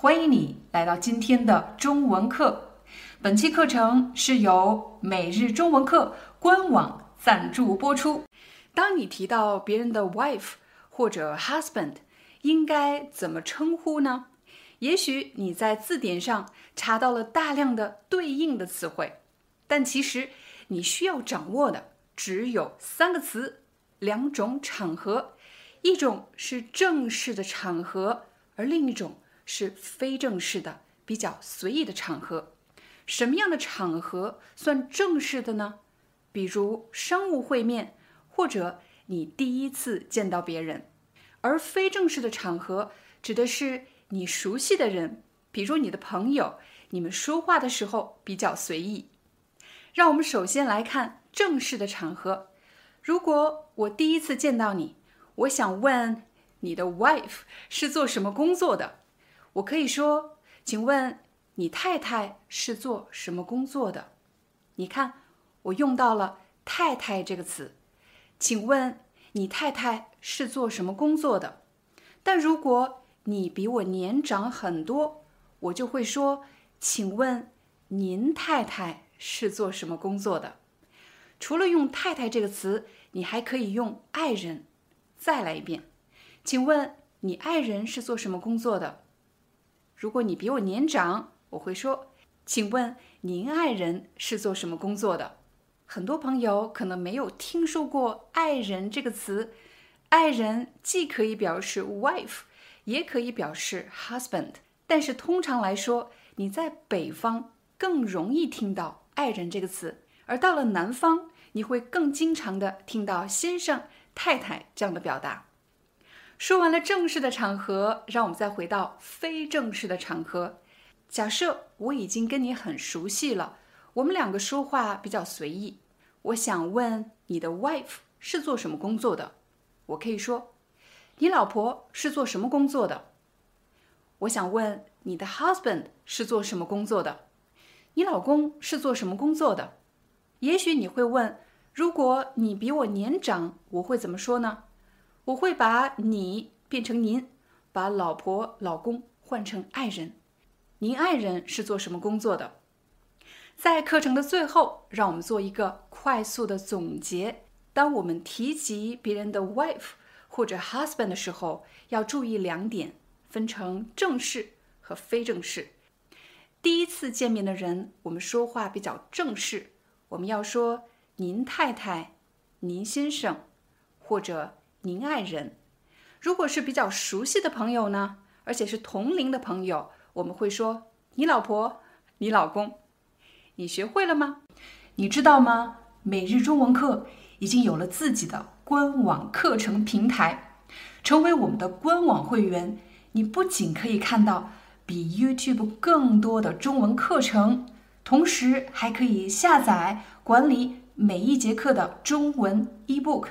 欢迎你来到今天的中文课。本期课程是由每日中文课官网赞助播出。当你提到别人的 wife 或者 husband，应该怎么称呼呢？也许你在字典上查到了大量的对应的词汇，但其实你需要掌握的只有三个词、两种场合，一种是正式的场合，而另一种。是非正式的、比较随意的场合。什么样的场合算正式的呢？比如商务会面，或者你第一次见到别人。而非正式的场合指的是你熟悉的人，比如你的朋友，你们说话的时候比较随意。让我们首先来看正式的场合。如果我第一次见到你，我想问你的 wife 是做什么工作的？我可以说，请问你太太是做什么工作的？你看，我用到了“太太”这个词。请问你太太是做什么工作的？但如果你比我年长很多，我就会说，请问您太太是做什么工作的？除了用“太太”这个词，你还可以用“爱人”。再来一遍，请问你爱人是做什么工作的？如果你比我年长，我会说：“请问您爱人是做什么工作的？”很多朋友可能没有听说过“爱人”这个词。爱人既可以表示 wife，也可以表示 husband。但是通常来说，你在北方更容易听到“爱人”这个词，而到了南方，你会更经常的听到“先生”“太太”这样的表达。说完了正式的场合，让我们再回到非正式的场合。假设我已经跟你很熟悉了，我们两个说话比较随意。我想问你的 wife 是做什么工作的？我可以说，你老婆是做什么工作的？我想问你的 husband 是做什么工作的？你老公是做什么工作的？也许你会问，如果你比我年长，我会怎么说呢？我会把你变成您，把老婆、老公换成爱人。您爱人是做什么工作的？在课程的最后，让我们做一个快速的总结。当我们提及别人的 wife 或者 husband 的时候，要注意两点，分成正式和非正式。第一次见面的人，我们说话比较正式，我们要说“您太太”“您先生”或者。您爱人，如果是比较熟悉的朋友呢，而且是同龄的朋友，我们会说你老婆、你老公。你学会了吗？你知道吗？每日中文课已经有了自己的官网课程平台，成为我们的官网会员，你不仅可以看到比 YouTube 更多的中文课程，同时还可以下载管理每一节课的中文 eBook。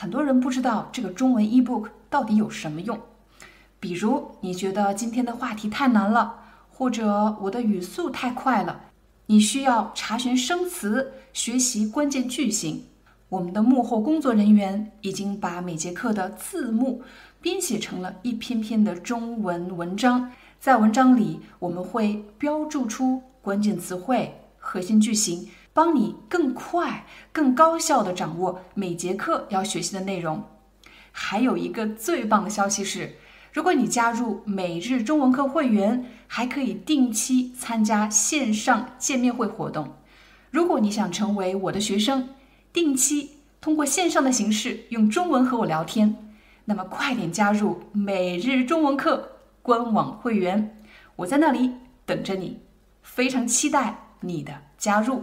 很多人不知道这个中文 eBook 到底有什么用，比如你觉得今天的话题太难了，或者我的语速太快了，你需要查询生词、学习关键句型。我们的幕后工作人员已经把每节课的字幕编写成了一篇篇的中文文章，在文章里我们会标注出关键词汇、核心句型。帮你更快、更高效地掌握每节课要学习的内容。还有一个最棒的消息是，如果你加入每日中文课会员，还可以定期参加线上见面会活动。如果你想成为我的学生，定期通过线上的形式用中文和我聊天，那么快点加入每日中文课官网会员，我在那里等着你，非常期待你的加入。